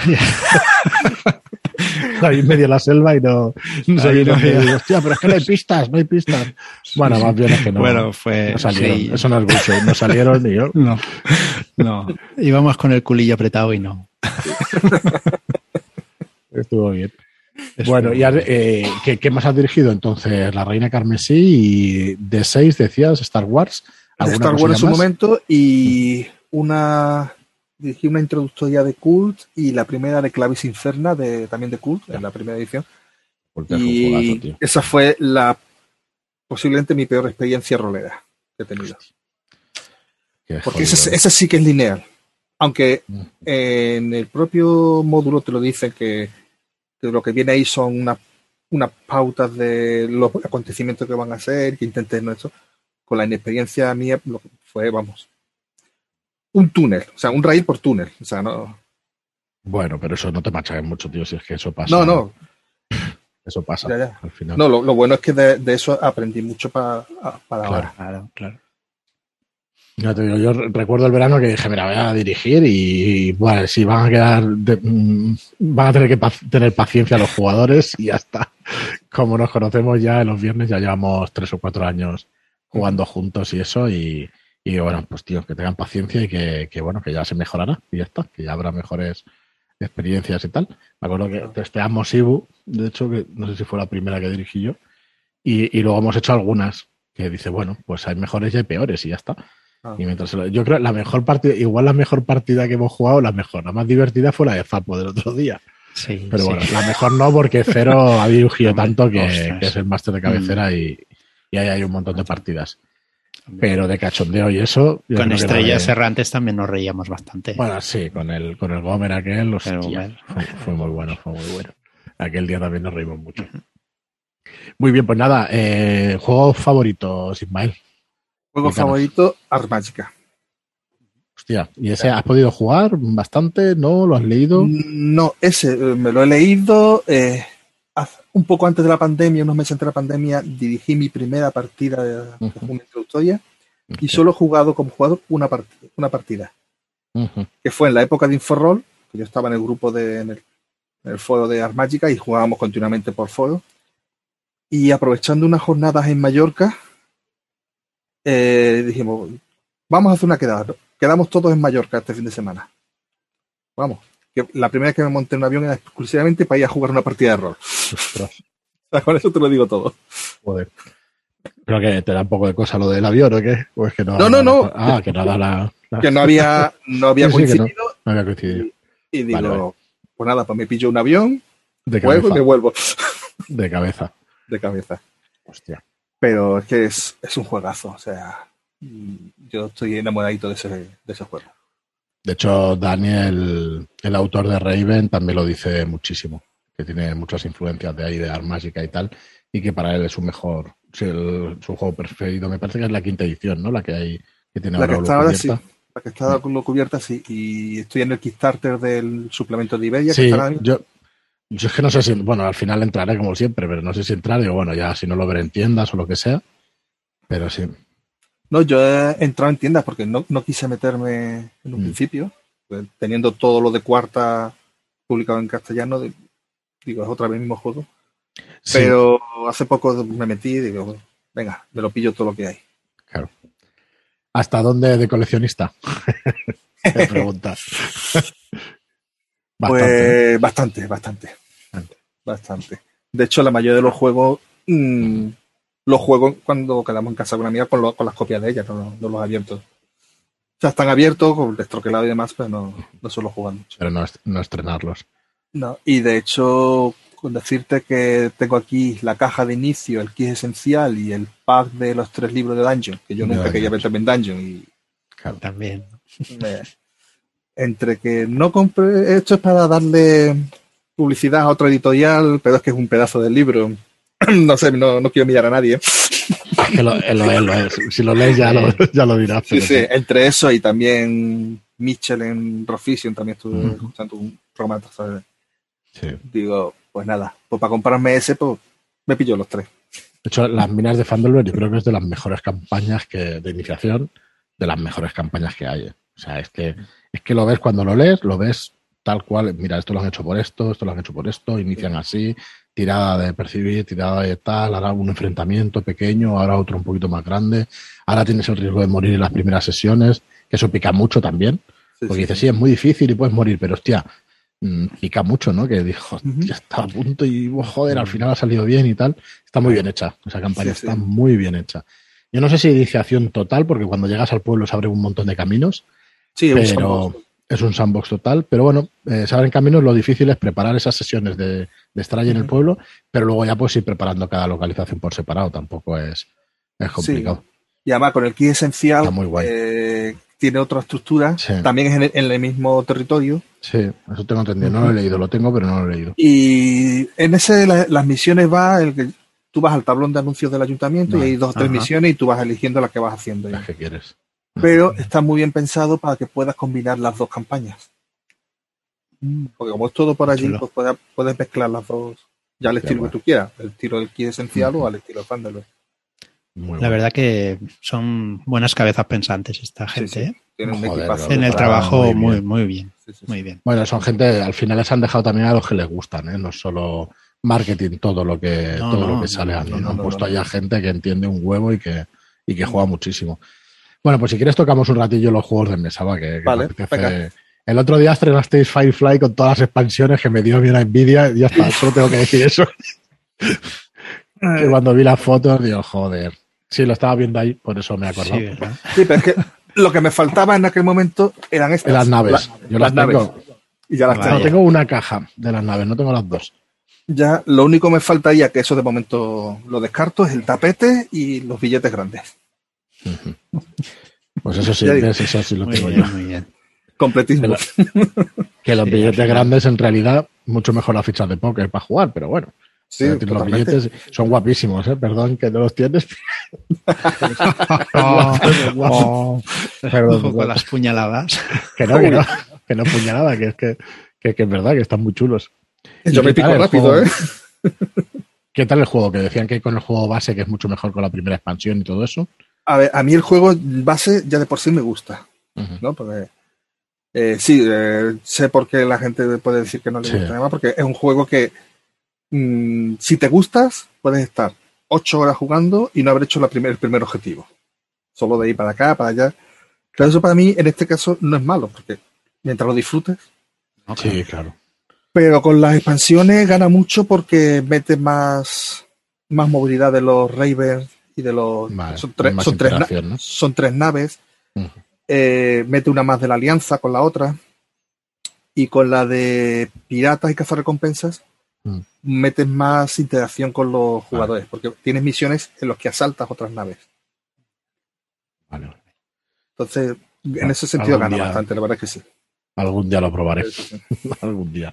Ahí en medio de la selva y no, no Ahí no había. Hostia, pero es que no hay pistas, no hay pistas. Bueno, más bien es que no, bueno, fue. no salieron. sí. Eso no es mucho, no salieron ni yo. No, no. Íbamos con el culillo apretado y no. Estuvo bien. Bueno, y eh, ¿qué, qué más has dirigido entonces? La Reina Carmesí y de seis decías Star Wars. De ¿Alguna Star Wars en su más? momento y una dirigí una introductoria de Cult y la primera de Clavis Inferna de también de Cult en la primera edición Porque y esa fue la posiblemente mi peor experiencia rolera que he tenido Qué porque esa, ¿eh? esa sí que es lineal aunque Mm. en el propio módulo te lo dicen que, que lo que viene ahí son una- unas pautas de los acontecimientos que van a hacer que intenten eso con la inexperiencia mía lo que fue vamos un túnel o sea un raíz por túnel o sea no Bueno, pero eso no te machaques mucho, tío, si es que eso pasa. no no Eso pasa Ya, ya. al final. no lo, lo bueno es que de, de eso aprendí mucho para para Claro. ahora Claro, claro. Ya te digo, yo recuerdo el verano que dije, mira, voy a dirigir y, bueno, si van a quedar, de- mm, van a tener que tener paciencia los jugadores y ya está. Como nos conocemos ya en los viernes, ya llevamos tres o cuatro años jugando juntos y eso y, y bueno, pues tío, que tengan paciencia y que, que, bueno, que ya se mejorará y ya está, que ya habrá mejores experiencias y tal. Me acuerdo que testeamos Ibu, de hecho, que no sé si fue la primera que dirigí yo, y, y luego hemos hecho algunas que dice, bueno, pues hay mejores y hay peores y ya está. Ah. Y mientras lo- yo creo la mejor partida, igual la mejor partida que hemos jugado, la mejor, la más divertida fue la de Zapo del otro día. Sí, Pero sí. bueno, la mejor no, porque Cero ha dirigido tanto que. Mm. es el máster de cabecera y, y ahí hay un montón de partidas. Pero de cachondeo y eso. Con estrellas nadie- errantes también nos reíamos bastante. Bueno, sí, con el, con el Gomer aquel, Gomer. Fue, fue muy bueno, fue muy bueno. Aquel día también nos reímos mucho. Muy bien, pues nada, eh, juegos favoritos, Ismael. Juego favorito Art Magica Hostia, ¿y ese has podido jugar bastante? ¿No? ¿Lo has leído? No, ese eh, me lo he leído eh, un poco antes de la pandemia, unos meses antes de la pandemia, dirigí mi primera partida de, fue una introductoria y solo he jugado como jugador una partida, una partida, Ujú. que fue en la época de Inforroll, que yo estaba en el grupo de en el, en el foro de Armágica y jugábamos continuamente por foro. Y aprovechando unas jornadas en Mallorca, eh, dijimos, vamos a hacer una quedada. Quedamos todos en Mallorca este fin de semana. Vamos. Que la primera vez que me monté en un avión era exclusivamente para ir a jugar una partida de rol. Ostras, O sea, con eso te lo digo todo. joder. Creo que te da un poco de cosa lo del avión, ¿o qué? ¿O es que no, No, no, no. Ah, que no da la... la- Que no había, no había Sí, sí, que no. coincidido. no había coincidido. Y digo, Vale, vale. pues nada, pues me pillo un avión, De juego y me vuelvo De cabeza. de cabeza. Hostia. Pero es que es, es un juegazo, o sea, mm, yo estoy enamoradito de ese, de ese juego. De hecho, Daniel, el autor de Raven, también lo dice muchísimo, que tiene muchas influencias de ahí, de Art Mágica y tal, y que para él es su mejor, el- su juego preferido. Me parece que es la quinta edición, ¿no? La que hay, que tiene La ahora que está ahora sí, la que está con lo cubierta sí, y estoy en el Kickstarter del suplemento de Iberia, que Sí, mismo. yo, yo es que no sé si, bueno, al final entraré como siempre, pero no sé si entrar, digo, bueno, ya si no lo veré en tiendas o lo que sea, pero sí. No, yo he entrado en tiendas porque no, no quise meterme en un Mm. principio, pues, teniendo todo lo de cuarta publicado en castellano, digo, es otra vez el mismo juego. Sí, Pero hace poco me metí y digo, venga, me lo pillo todo lo que hay. claro. ¿Hasta dónde de coleccionista? Me preguntas. Bastante. Pues bastante, bastante, Bastante. bastante. De hecho, la mayoría de los juegos mm, los juego cuando quedamos en casa con una amiga con, lo- con las copias de ellas, no, no los abiertos. O sea, están abiertos, con destroquelado y demás, pero no, no suelo jugar mucho. pero no, est- no estrenarlos. No, y de hecho, con decirte que tengo aquí la caja de inicio, el kit esencial y el pack de los tres libros de Dungeon, que yo nunca quería meterme en Dungeon y Claro. También. me- entre que no compré, esto es para darle publicidad a otro editorial, pero es que es un pedazo del libro. no sé, no, no quiero mirar a nadie. Es que lo, lo es, lo es. Si lo lees ya lo, ya lo dirás. Sí, sí, entre eso y también Mitchell en Rofision, también estuve Ujú. escuchando un sí. Digo, pues nada, pues para comprarme ese, pues me pillo los tres. De hecho, las minas de Fandelver yo creo que es de las mejores campañas que, de iniciación, de las mejores campañas que hay. eh. O sea, es que, es que lo ves cuando lo lees, lo ves tal cual. Mira, esto lo han hecho por esto, esto lo han hecho por esto, inician así, tirada de percibir, tirada de tal, ahora un enfrentamiento pequeño, ahora otro un poquito más grande, ahora tienes el riesgo de morir en las primeras sesiones, que eso pica mucho también, Sí, porque sí, dices, sí. es muy difícil y puedes morir, pero hostia, mm, pica mucho, ¿no? Que dijo, ya estaba a punto y oh, joder, al final ha salido bien y tal. Está muy bien hecha, esa campaña Sí, está muy bien hecha. Yo no sé si iniciación total, porque cuando llegas al pueblo se abren un montón de caminos, Sí, un pero sandbox. es un sandbox total. Pero bueno, eh, se abren caminos, lo difícil es preparar esas sesiones de, de estar allí en el pueblo, pero luego ya pues ir preparando cada localización por separado, tampoco es, es complicado. Y además con el kit esencial muy guay. eh, tiene otra estructura, Sí. también es en el, en el mismo territorio. Sí, eso tengo entendido. No lo he leído, lo tengo, pero no lo he leído. Y en ese la- las misiones va el que tú vas al tablón de anuncios del ayuntamiento y hay dos o tres Ajá. misiones y tú vas eligiendo las que vas haciendo. ya. ¿Qué quieres? Pero está muy bien pensado para que puedas combinar las dos campañas. Mm. Porque como es todo por allí, Chulo. pues puedes, puedes mezclar las dos ya al Qué estilo guay. que tú quieras. El tiro del kit esencial Ujú. o al estilo Fandelver. Muy La bueno. verdad que son buenas cabezas pensantes esta gente. sí. ¿eh? Tiene un Joder, equipazo. En el trabajo muy muy, bien. muy bien. Sí, sí, sí. Muy bien. Bueno, son gente, al final les han dejado también a los que les gustan, ¿eh? no solo marketing, todo lo que, No, todo no, lo que sale. no, han, no, han no, puesto no. allá gente que entiende un huevo y que, y que juega muchísimo. Bueno, pues si quieres tocamos un ratillo los juegos de mesa, va, que, que Vale, me. El otro día estrenasteis Firefly con todas las expansiones que me dio bien a Nvidia y ya está, solo tengo que decir eso. que cuando vi las fotos, digo, joder. Sí, lo estaba viendo ahí, por eso me he acordado. Sí, pero es que lo que me faltaba en aquel momento eran estas. Las naves. La- Yo las las tengo. naves. Y ya las tengo. tengo una caja de las naves, no tengo las dos. Ya, lo único que me faltaría, que eso de momento lo descarto, es el tapete y los billetes grandes. Pues eso sí, eso sí lo Muy tengo yo. bien, muy bien. Completismo. Que los Sí, billetes grandes, en realidad, mucho mejor las fichas de póker para jugar, pero bueno. Sí, los totalmente. billetes son guapísimos, ¿eh? Perdón que no los tienes. Oh, Perdón, ojo con las puñaladas. que no, que no, que no puñalada, que es que, que, que es verdad que están muy chulos. Yo ¿Y me pico rápido, juego? ¿eh? ¿Qué tal el juego? Que decían que con el juego base, que es mucho mejor con la primera expansión y todo eso. A ver, a mí el juego base ya de por sí me gusta. ¿no? Porque eh, sí, eh, sé por qué la gente puede decir que no le Sí. gusta, además, porque es un juego que mm, si te gustas, puedes estar ocho horas jugando y no haber hecho la primer, el primer objetivo. Solo de ir para acá, para allá. Pero eso para mí, en este caso, no es malo, porque mientras lo disfrutes, Sí, claro. Pero con las expansiones gana mucho porque mete más, más movilidad de los Ravens y de los. Vale, son, tres, son, son tres naves. Eh, mete una más de la Alianza con la otra. Y con la de Piratas y Cazarrecompensas, Mm. metes más interacción con los jugadores, porque tienes misiones en las que asaltas otras naves. Vale. Entonces, en ese sentido gana día. bastante, la verdad es que sí. Algún día lo probaré. Algún día.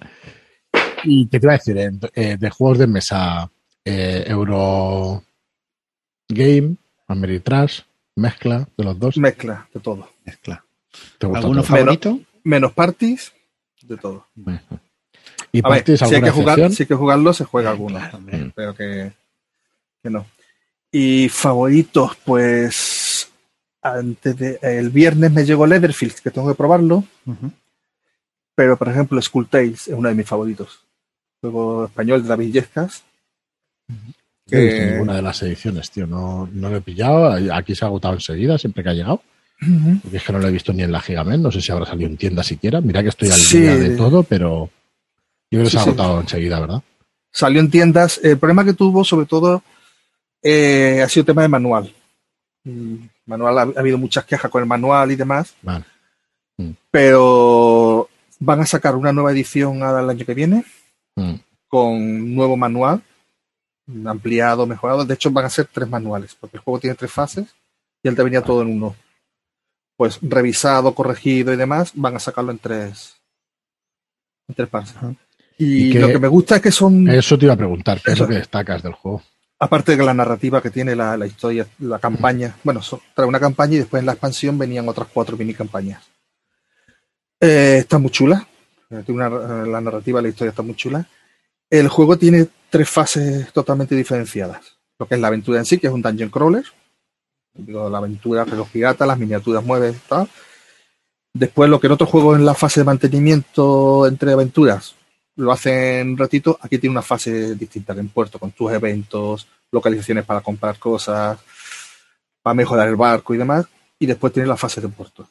¿Y qué te iba a decir? Eh, de juegos de mesa, eh, Euro Game, Ameritrash, mezcla de los dos. Mezcla de todo. Mezcla. ¿Te gusta ¿Alguno todo? favorito? Menos parties, de todo. ¿Y A ver, parties si hay, que jugar, excepción? si hay que jugarlo, se juega alguno. Claro. Mm. Pero que, que no. Y favoritos, pues. Antes de. El viernes me llegó Leatherfield, que tengo que probarlo. Pero, por ejemplo, Skull Tales es uno de mis favoritos. Juego español de David Yescas. No he visto ninguna de las ediciones, tío. No, no lo he pillado. Aquí se ha agotado enseguida, siempre que ha llegado. Porque es que no lo he visto ni en la Gigamen. No sé si habrá salido en tienda siquiera. Mira que estoy al Sí. día de todo, pero yo creo que Sí, se ha sí. agotado enseguida, ¿verdad? Salió en tiendas. El problema que tuvo, sobre todo, eh, ha sido tema de manual. Mm, Manual, ha, ha habido muchas quejas con el manual y demás. Vale. Pero van a sacar una nueva edición el año que viene. Mm. con nuevo manual, ampliado, mejorado. De hecho, van a ser tres manuales, porque el juego tiene tres fases y él te venía todo en uno. Pues revisado, corregido y demás, van a sacarlo en tres, en tres partes. Y, ¿Y qué- lo que me gusta es que son, Eso te iba a preguntar. ¿Qué es lo que destacas del juego? aparte de la narrativa que tiene la, la historia, la campaña, bueno, son- trae una campaña y después en la expansión venían otras cuatro mini campañas. Eh, está muy chula. Eh, una- la narrativa, la historia está muy chula. El juego tiene tres fases totalmente diferenciadas. Lo que es la aventura en sí, que es un dungeon crawler. Digo, la aventura que los piratas, las miniaturas mueven y tal. Después, lo que en otros juegos en la fase de mantenimiento entre aventuras lo hacen un ratito, aquí tiene una fase distinta en puerto, con tus eventos, localizaciones para comprar cosas, para mejorar el barco y demás. Y después tiene la fase de puerto,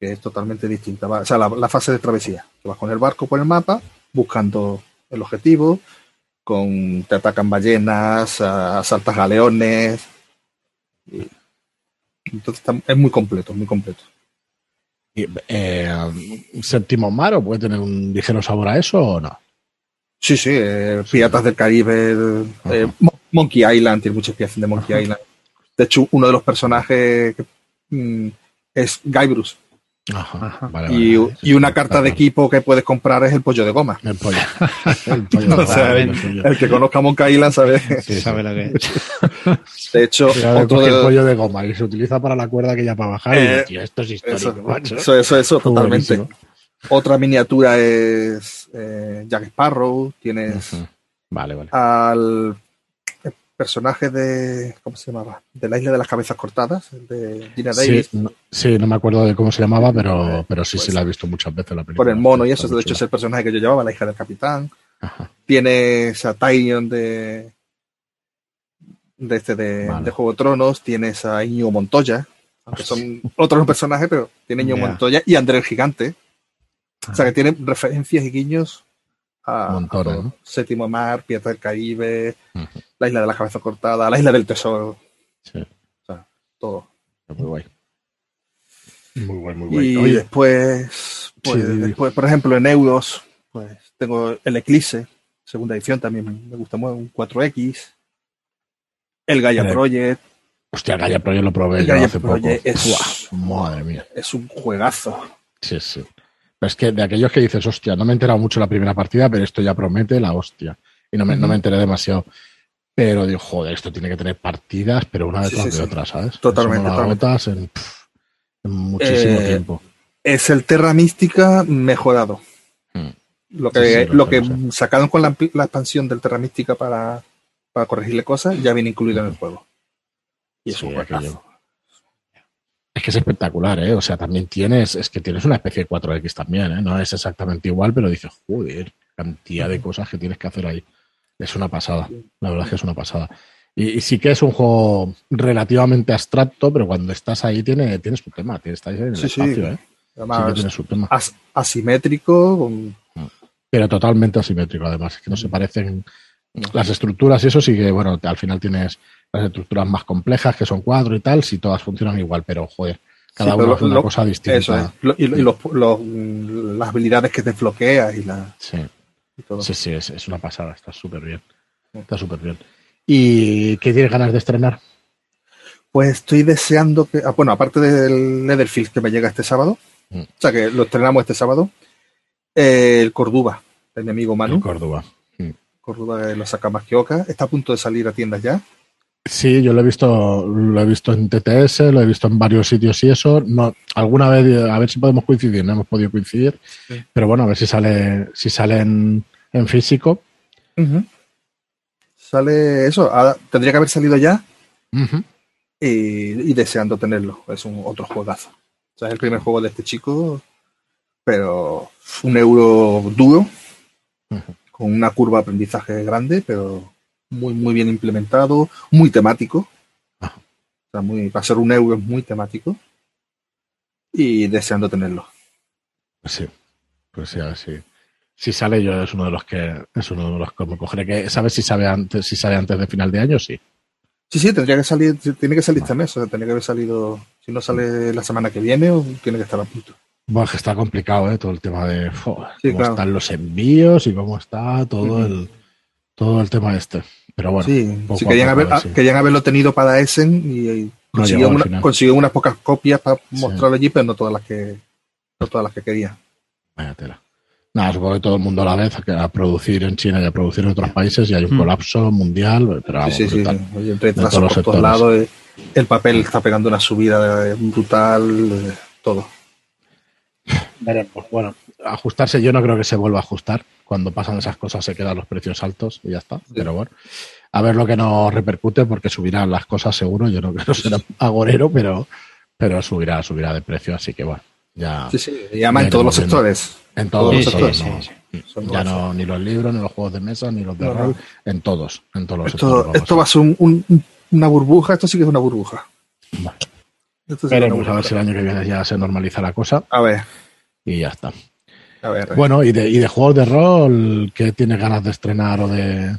que es totalmente distinta. O sea, la, fase de travesía, vas con el barco por el mapa, buscando el objetivo, con te atacan ballenas, asaltas galeones. Y- entonces está- es muy completo, muy completo. Y, eh, ¿Séptimo mar o puede tener un ligero sabor a eso o no? Sí, sí, eh, Piratas del Caribe, eh, Monkey Island, tiene mucha inspiración de Monkey Island. De hecho, uno de los personajes que, mm, es Guy Bruce. Ajá. Ajá. Vale, y, vale, y una carta de equipo que puedes comprar es el pollo de goma. El pollo. El pollo. O sea, vale, el- que conozca Monkey Island sabe. Sí, Sabe lo que es. De hecho, otro el de- pollo de goma y se utiliza para la cuerda que ya para bajar. Eh, y, tío, esto es histórico, eso, macho. eso, eso, eso, totalmente. Buenísimo. Otra miniatura es eh, Jack Sparrow. Tienes Ujú. Vale, vale. al personaje de. ¿Cómo se llamaba? De la isla de las cabezas cortadas, de Gina Sí Davis. no, sí, no me acuerdo de cómo se llamaba, pero, pero sí, sí Pues, la he visto muchas veces la película. por el mono y eso. De hecho, es el personaje que yo llevaba, la hija del capitán. Ajá. Tienes a Tyrion de. De este de, Vale. de Juego de Tronos. Tienes a Íñigo Montoya. Aunque son otros personajes, pero tiene Íñigo Ya. Montoya y André el Gigante. O sea que tiene referencias y guiños a, Montones, a. Séptimo Mar, Piratas del Caribe, la isla de la cabeza cortada, la isla del tesoro, Sí, todo. muy guay. Muy guay, muy guay. Y Oye, después, pues, Sí, después, por ejemplo, en euros, pues tengo el Eclipse, segunda edición también me gusta mucho, un 4X. El Gaia El- Project hostia, Gaia Project lo probé El yo Gaia hace poco. Project es- Buah, madre mía. es un juegazo. Sí, sí. Es que de aquellos que dices, hostia, no me he enterado mucho la primera partida, pero esto ya promete la hostia. Y no me, no me enteré demasiado. Pero digo, joder, esto tiene que tener partidas, pero una detrás sí, de sí. otra, ¿sabes? Totalmente, agotas en, pff, en muchísimo Eh, tiempo. Es el Terra Mística mejorado. Hmm. Lo que, sí, lo que sacaron con la, expansión del Terra Mística para, para corregirle cosas ya viene incluido en el juego. Y es un. Es que es espectacular, ¿eh? O sea, también tienes, es que tienes una especie de 4X también, ¿eh? No es exactamente igual, pero dices, joder, cantidad de cosas que tienes que hacer ahí. Es una pasada, la verdad es que es una pasada. Y, y sí que es un juego relativamente abstracto, pero cuando estás ahí tiene, tiene su tema, tiene, estás en el Sí, sí. espacio, ¿eh? Sí Además, que tiene su tema. as- asimétrico, con- Pero totalmente asimétrico, además, es que no se parecen las estructuras y eso sí que, bueno, al final tienes las estructuras más complejas, que son cuadro y tal, si todas funcionan igual, pero joder, cada Sí, uno hace una lo- cosa distinta. eso es. Lo- y, y los- los- las habilidades que desbloqueas y la, Sí. y todo. Sí, sí, es, es una pasada, está súper bien. Está súper bien. ¿Y qué tienes ganas de estrenar? Pues estoy deseando que, ah, bueno, aparte del Netherfield que me llega este sábado, Mm. o sea que lo estrenamos este sábado, eh, el Córdoba, de mi amigo Manu. En Córdoba. Córdoba de los Sakamakioka, está a punto de salir a tiendas ya. Sí, yo lo he visto, lo he visto en TTS, lo he visto en varios sitios y eso. No, alguna vez, a ver si podemos coincidir, no hemos podido coincidir. Sí. Pero bueno, a ver si sale, si sale en, en físico. Sale eso, ahora tendría que haber salido ya y, y deseando tenerlo. Es un otro juegazo. O sea, es el primer juego de este chico, pero un euro duro, Ujú. Con una curva de aprendizaje grande, pero muy, muy bien implementado, muy temático. Ajá. O sea, muy, para ser un euro es muy temático. Y deseando tenerlo. Pues sí, pues sí, a ver si, si sale yo es uno de los que es uno de los que me cogeré. Que, ¿Sabes si sabe antes, si sale antes de final de año? Sí. Sí, sí, tendría que salir, tiene que salir este mes, o sea, tendría que haber salido, si no sale la semana que viene, o tiene que estar a punto. Bueno, que está complicado, ¿eh? Todo el tema de Sí, cómo claro. están los envíos y cómo está todo el todo el tema este. Pero bueno, sí, poco sí, a querían, poco, haber, querían haberlo tenido para Essen y, y No consiguió, una- unas pocas copias para Sí. mostrarlo allí, pero no todas las que no todas las que quería. Vaya tela. Nada, supongo que todo el mundo a la vez a, producir en China y a producir en otros países y hay un Mm. colapso mundial, pero vamos, sí, sí, sí. brutal. Oye, entre los por todos lados, eh, el papel está pegando una subida eh, brutal, eh, todo. Veremos. Bueno, ajustarse yo no creo que se vuelva a ajustar. Cuando pasan esas cosas se quedan los precios altos y ya está. Pero bueno, a ver lo que nos repercute porque subirán las cosas seguro. Yo no creo que será agorero, pero, pero subirá, subirá de precio. Así que bueno, ya Sí, sí, y además en todos los sectores. en todos Sí, los sectores, sí, no. Ya no, ni los libros, ni los juegos de mesa, ni los de No, no. rol, en todos, en todos los Esto, sectores. esto va a ser un- un- una burbuja, esto sí que es una burbuja. Bueno, Esto sí una Veremos a ver si el año que viene ya se normaliza la cosa A ver, y ya está. a ver. Bueno, y de, y de juegos de rol, ¿qué tienes ganas de estrenar o de,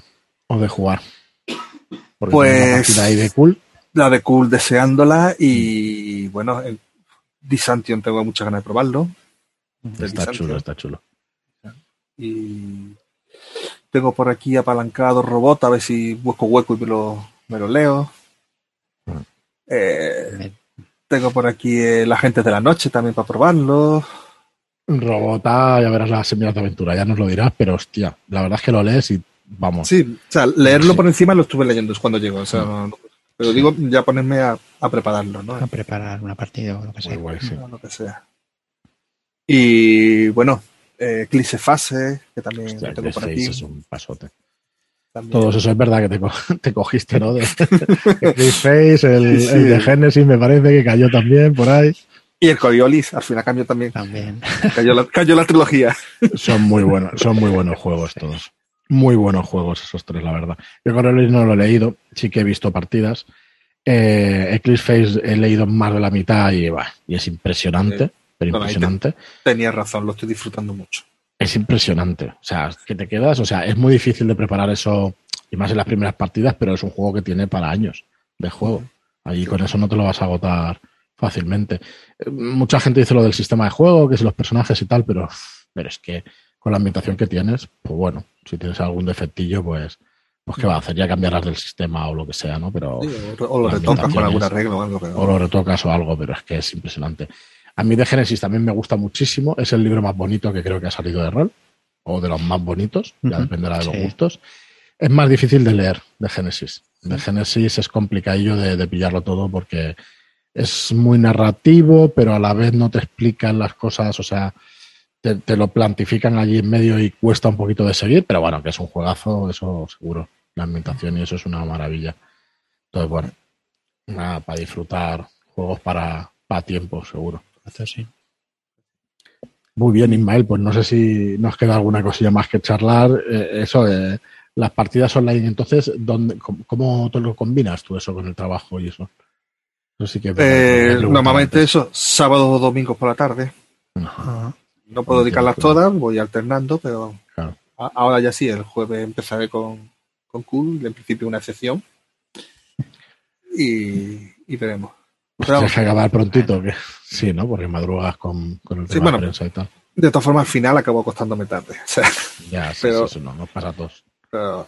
o de jugar? Porque Pues- ahí de cool. la de Cool deseándola y bueno, el Disantion tengo muchas ganas de probarlo. Está Disantion. chulo, está chulo. Y tengo por aquí apalancado robot, a ver si busco hueco y me lo, me lo leo. Mm. Eh, tengo por aquí el Agentes de la Noche también para probarlo. Robota, ya verás las semillas de aventura, ya nos lo dirás, pero hostia, la verdad es que lo lees y vamos. Sí, o sea, leerlo Sí. Mm. por encima lo estuve leyendo es cuando llegó. O sea, no- no- pero digo, ya ponerme a, a prepararlo, ¿no? A preparar una partida o lo que Muy sea. guay, sí. O lo que sea. Y bueno, eh, Eclipse Fase, que también Hostia, tengo por aquí. es un pasote. también. Todos eso es verdad que te, co- te cogiste, ¿no? De, de Face, el, Sí, sí. el de Genesis me parece que cayó también por ahí. Y el Coriolis, al final cambió también. También. Cayó la, cayó la trilogía. Son muy buenos, son muy buenos juegos todos. Muy buenos juegos esos tres, la verdad. Yo Coriolis no lo he leído, sí que he visto partidas. Eh, Eclipse Face he leído más de la mitad y, bah, y es impresionante, Sí. pero Bueno, ahí te- impresionante. Tenía razón, lo estoy disfrutando mucho. Es impresionante. O sea, que te quedas, o sea, es muy difícil de preparar eso, y más en las primeras partidas, pero es un juego que tiene para años de juego. Allí con eso no te lo vas a agotar fácilmente. Eh, Mucha gente dice lo del sistema de juego, que si los personajes y tal, pero, pero es que con la ambientación que tienes, pues bueno, si tienes algún defectillo, pues, pues qué va a hacer, ya cambiarás del sistema o lo que sea, ¿no? Pero, Sí, o, lo retocas con algún arreglo o algo. Pero... o lo retocas o algo, pero es que es impresionante. A mí de Génesis también me gusta muchísimo. Es el libro más bonito que creo que ha salido de rol, o de los más bonitos, ya Ujú, dependerá de los sí. gustos. Es más difícil de leer de Génesis. De Génesis es complicadillo de, de pillarlo todo porque es muy narrativo, pero a la vez no te explican las cosas, o sea, te, te lo plantifican allí en medio y cuesta un poquito de seguir, pero bueno, que es un juegazo, eso seguro. La ambientación y eso es una maravilla. Entonces, bueno, nada, para disfrutar, juegos para, para tiempo, seguro. Sí. Muy bien, Ismael, pues no sé si nos queda alguna cosilla más que charlar. Eh, eso, eh, las partidas online, entonces, ¿dónde, cómo, cómo te lo combinas tú eso con el trabajo y eso? Sí que Eh, normalmente eso, sábado o domingo por la tarde. Ajá. No puedo dedicarlas todas, voy alternando, pero Claro. a- ahora ya sí, el jueves empezaré con, con Cool, en principio una excepción. Y, y veremos. Pero vamos, Tienes que acabar prontito, que sí, ¿no? Porque madrugas con, con el Sí, tema bueno. de prensa y tal. De todas formas, al final acabó costándome tarde. O sea, Ya, sí, Pero- sí, eso no, nos pasa a todos. pero,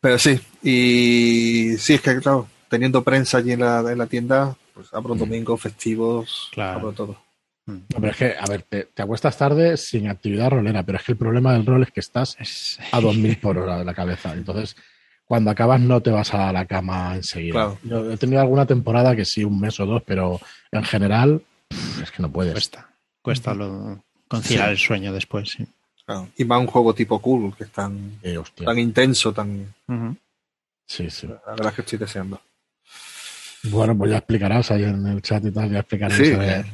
pero sí, y sí, es que claro, teniendo prensa allí en la, en la tienda, pues abro domingo, festivos, Claro. abro todo. No, pero es que, a ver, te, te acuestas tarde sin actividad rolera, pero es que el problema del rol es que estás Es- a 2000 por hora de la cabeza. Entonces, cuando acabas no te vas a la cama enseguida. Claro. Yo he tenido alguna temporada que sí, un mes o dos, pero en general pff, es que no puedes. cuesta. Cuesta lo, conciliar Sí. el sueño después. Sí. Claro. Y más un juego tipo cool, que es tan, Eh, tan intenso, tan. Sí, sí. La verdad es que estoy deseando. Bueno, pues ya explicarás ahí en el chat y tal, ya explicarás Sí. a, ver,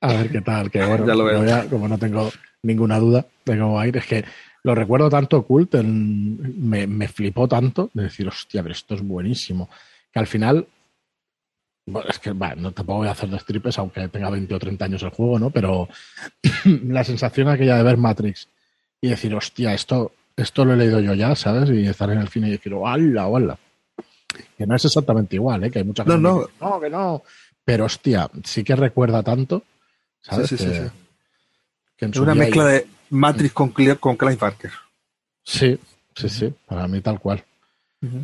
a ver qué tal. Que bueno, Ya lo veo. ya, como no tengo ninguna duda de cómo va a ir, es que lo recuerdo tanto Cult, en- me, me flipó tanto de decir, hostia, pero esto es buenísimo. Que al final, bueno, es que va, no tampoco voy a hacer de stripes, aunque tenga 20 o 30 años el juego, ¿no? Pero la sensación aquella de ver Matrix y decir, hostia, esto, esto lo he leído yo ya, ¿sabes? Y estar en el cine y decir, ¡hala, hala! Que no es exactamente igual, ¿eh? Que hay mucha No, gente no. que dice, no, que no. Pero hostia, sí que recuerda tanto, ¿sabes? Sí, sí, que, sí. que Es una mezcla de Matrix con, con Clive Barker. Sí, sí, sí, para mí tal cual.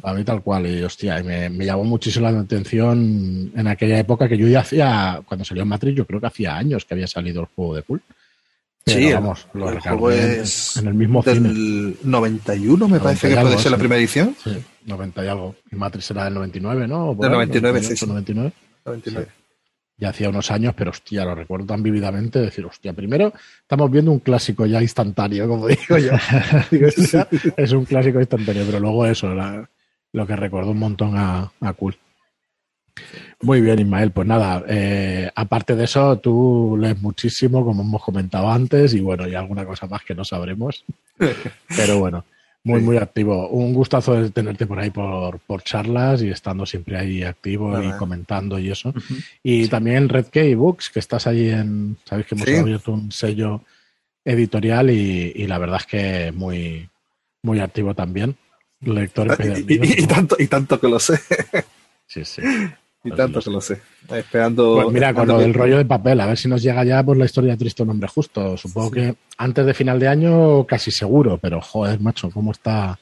Para mí tal cual. Y hostia, y me, me llamó muchísimo la atención en aquella época que yo ya hacía, cuando salió Matrix, yo creo que hacía años que había salido el juego de. Pero Sí, el- vamos, lo el juego en- es en el mismo cine. Del 91, me 90 parece que puede ser la primera edición. Sí, 90 y algo. Y Matrix era del 99, ¿no? Del ahí, 99, 98, sí, sí. 99. 99. Ya hacía unos años, pero hostia, lo recuerdo tan vívidamente. Decir, hostia, primero estamos viendo un clásico ya instantáneo, como digo yo. Digo, hostia, es un clásico instantáneo, pero luego eso, la- lo que recordó un montón a, a Cool. Muy bien, Ismael. Pues nada, eh, aparte de eso, tú lees muchísimo, como hemos comentado antes, y bueno, y alguna cosa más que no sabremos. Pero bueno, muy, Sí. muy activo. Un gustazo de tenerte por ahí por, por charlas y estando siempre ahí activo y comentando y eso. Y también Red Key Books, que estás allí en. Sabéis que hemos Sí. abierto un sello editorial y, y la verdad es que muy, muy activo también. Lector Y, empedernido. y- y tanto, y tanto que lo sé. Sí, sí. Y Pues tanto que lo sé. Esperando. Pues mira, con lo del rollo de papel, a ver si nos llega ya por la historia de Triste Nombre Justo. Supongo Sí. que antes de final de año casi seguro, pero joder, macho, cómo está.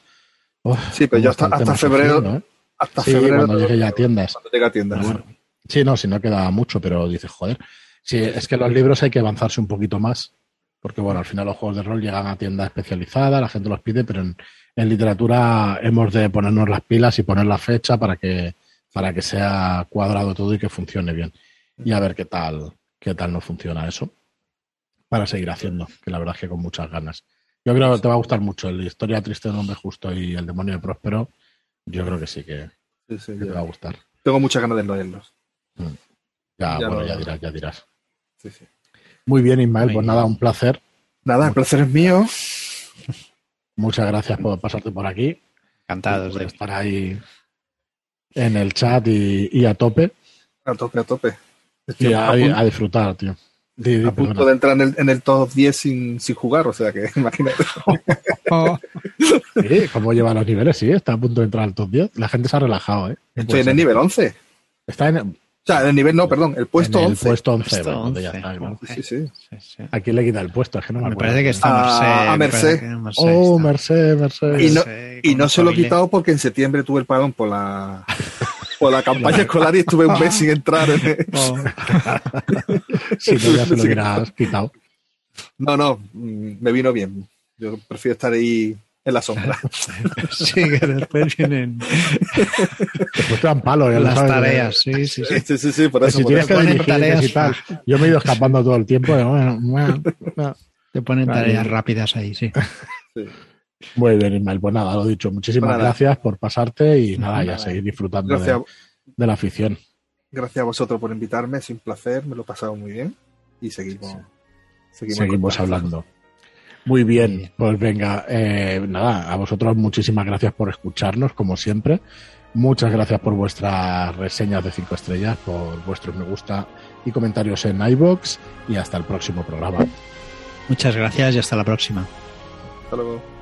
Sí, pero está hasta, hasta febrero. sufriendo, ¿eh? Hasta Sí, febrero. cuando llegue ya a tiendas. Cuando llegue a tiendas. Bueno. Sí, no, si no queda mucho, pero dices, joder. Sí, es que los libros hay que avanzarse un poquito más, porque bueno, al final los juegos de rol llegan a tienda especializada, la gente los pide, pero en, en literatura hemos de ponernos las pilas y poner la fecha para que, para que sea cuadrado todo y que funcione bien. Y a ver qué tal, qué tal no funciona eso. Para seguir haciendo, que la verdad es que con muchas ganas. Yo creo que te va a gustar mucho el Historia Triste de un Hombre Justo y El Demonio de Próspero. Yo creo que sí que, Sí, sí, que te va a gustar. Tengo muchas ganas de leerlos. Ya, Ya bueno, lo- ya dirás, ya dirás. Sí, sí. Muy bien, Ismael, Muy pues bien. nada, un placer. Nada, el placer es mío. Muchas gracias por pasarte por aquí, Encantados por de estar ahí en el chat y, y a tope. A tope, a tope. Y Estoy a, a, punto, a disfrutar, tío. Di- di, a punto perdona. de entrar en el, en el top 10 sin, sin jugar, o sea que imagínate. Sí, ¿Cómo lleva los niveles? Sí, está a punto de entrar al top 10. La gente se ha relajado, ¿eh? Estoy en el nivel 11. Está en, O sea, el nivel, no, perdón, el puesto en el 11. puesto 11. Puesto bueno, pues ya 11. está, claro. Sí, sí. Sí, sí. ¿A quién le quita el puesto? Es que no me, Me acuerdo. parece que está A- Merced. a me Merced. Oh. Merced, Merced. Y no- Y no se lo he quitado porque en septiembre tuve el parón por la por la campaña escolar y estuve un mes sin entrar. en el- Oh, Si no, ya se lo hubieras quitado. No, no, mm, me vino bien. Yo prefiero estar ahí en la sombra. sí, que después vienen Después te dan palo. ya lo las sabes, ¿eh? tareas. Sí, sí, sí. Sí, sí, sí, por eso. si por tienes eso. que ponen dirigir tareas, y tal. Yo me he ido escapando todo el tiempo. bueno, bueno, bueno. Te ponen Vale. tareas rápidas ahí, sí. Sí. Muy bien, Ismael. Pues nada, lo dicho. Muchísimas nada. gracias por pasarte y nada, ya Nada. seguir disfrutando de, de la afición. gracias a vosotros por invitarme, es un placer, me lo he pasado muy bien y seguimos, seguimos, hablando. Muy bien, pues venga, eh, nada, a vosotros muchísimas gracias por escucharnos, como siempre. Muchas gracias por vuestras reseñas de 5 estrellas, por vuestros me gusta y comentarios en iBox y hasta el próximo programa. Muchas gracias y hasta la próxima. Hasta luego.